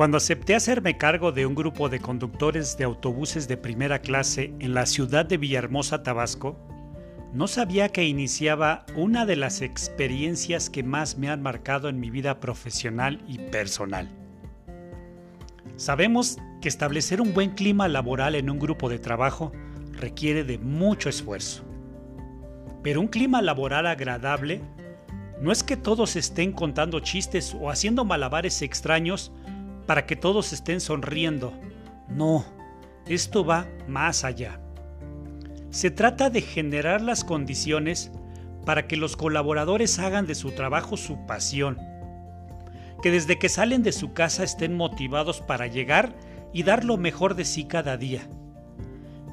Cuando acepté hacerme cargo de un grupo de conductores de autobuses de primera clase en la ciudad de Villahermosa, Tabasco, no sabía que iniciaba una de las experiencias que más me han marcado en mi vida profesional y personal. Sabemos que establecer un buen clima laboral en un grupo de trabajo requiere de mucho esfuerzo. Pero un clima laboral agradable no es que todos estén contando chistes o haciendo malabares extraños para que todos estén sonriendo. No, esto va más allá. Se trata de generar las condiciones para que los colaboradores hagan de su trabajo su pasión. Que desde que salen de su casa estén motivados para llegar y dar lo mejor de sí cada día.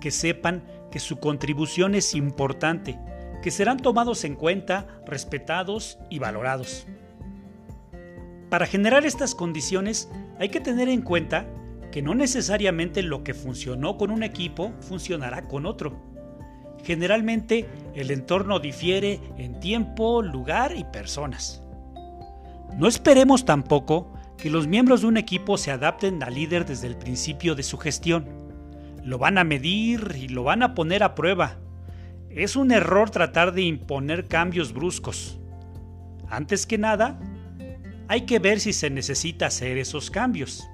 Que sepan que su contribución es importante, que serán tomados en cuenta, respetados y valorados. Para generar estas condiciones hay que tener en cuenta que no necesariamente lo que funcionó con un equipo funcionará con otro. Generalmente el entorno difiere en tiempo, lugar y personas. No esperemos tampoco que los miembros de un equipo se adapten al líder desde el principio de su gestión. Lo van a medir y lo van a poner a prueba. Es un error tratar de imponer cambios bruscos. Antes que nada, hay que ver si se necesita hacer esos cambios.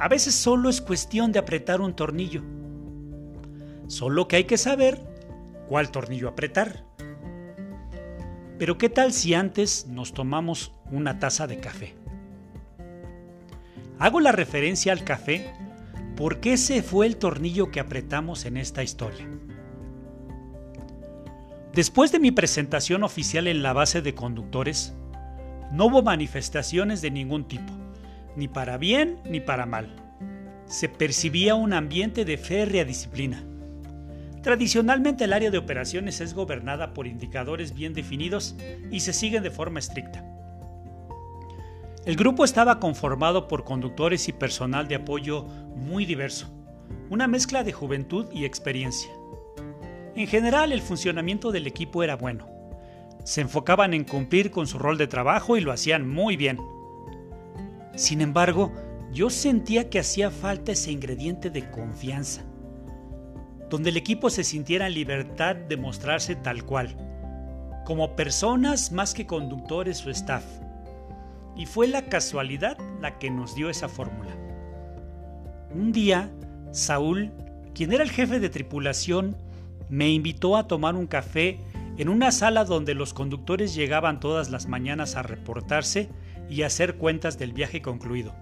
A veces solo es cuestión de apretar un tornillo. Solo que hay que saber cuál tornillo apretar. Pero ¿qué tal si antes nos tomamos una taza de café? Hago la referencia al café porque ese fue el tornillo que apretamos en esta historia. Después de mi presentación oficial en la base de conductores, no hubo manifestaciones de ningún tipo, ni para bien ni para mal. Se percibía un ambiente de férrea disciplina. Tradicionalmente el área de operaciones es gobernada por indicadores bien definidos y se siguen de forma estricta. El grupo estaba conformado por conductores y personal de apoyo muy diverso, una mezcla de juventud y experiencia. En general el funcionamiento del equipo era bueno. Se enfocaban en cumplir con su rol de trabajo y lo hacían muy bien. Sin embargo, yo sentía que hacía falta ese ingrediente de confianza donde el equipo se sintiera en libertad de mostrarse tal cual, como personas más que conductores o staff. Y fue la casualidad la que nos dio esa fórmula. Un día, Saúl, quien era el jefe de tripulación, me invitó a tomar un café en una sala donde los conductores llegaban todas las mañanas a reportarse y hacer cuentas del viaje concluido.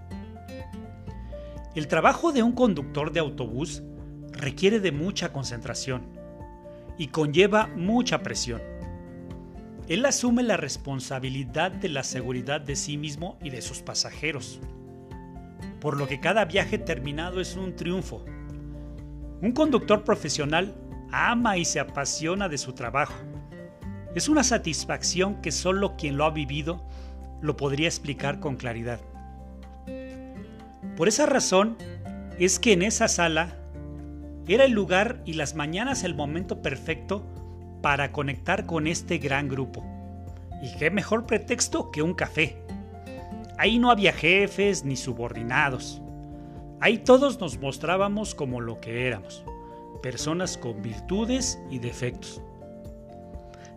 El trabajo de un conductor de autobús requiere de mucha concentración y conlleva mucha presión. Él asume la responsabilidad de la seguridad de sí mismo y de sus pasajeros, por lo que cada viaje terminado es un triunfo. Un conductor profesional ama y se apasiona de su trabajo. Es una satisfacción que solo quien lo ha vivido lo podría explicar con claridad. Por esa razón es que en esa sala era el lugar y las mañanas el momento perfecto para conectar con este gran grupo. Y qué mejor pretexto que un café. Ahí no había jefes ni subordinados. Ahí todos nos mostrábamos como lo que éramos, personas con virtudes y defectos.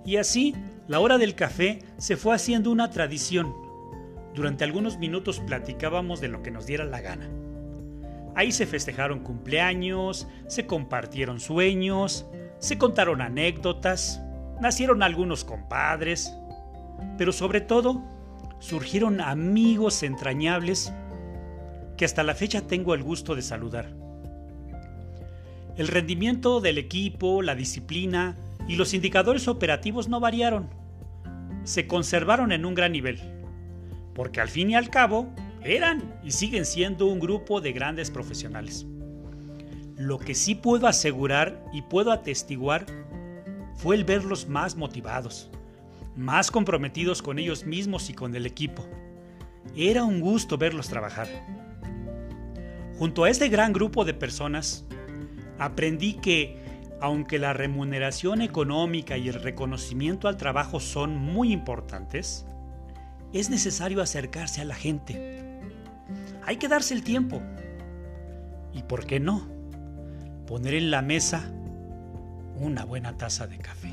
Y así, la hora del café se fue haciendo una tradición. Durante algunos minutos platicábamos de lo que nos diera la gana. Ahí se festejaron cumpleaños, se compartieron sueños, se contaron anécdotas, nacieron algunos compadres, pero sobre todo surgieron amigos entrañables que hasta la fecha tengo el gusto de saludar. El rendimiento del equipo, la disciplina y los indicadores operativos no variaron. Se conservaron en un gran nivel, porque al fin y al cabo eran y siguen siendo un grupo de grandes profesionales. Lo que sí puedo asegurar y puedo atestiguar fue el verlos más motivados, más comprometidos con ellos mismos y con el equipo. Era un gusto verlos trabajar. Junto a este gran grupo de personas, aprendí que, aunque la remuneración económica y el reconocimiento al trabajo son muy importantes, es necesario acercarse a la gente hay que darse el tiempo. ¿Y por qué no? Poner en la mesa una buena taza de café.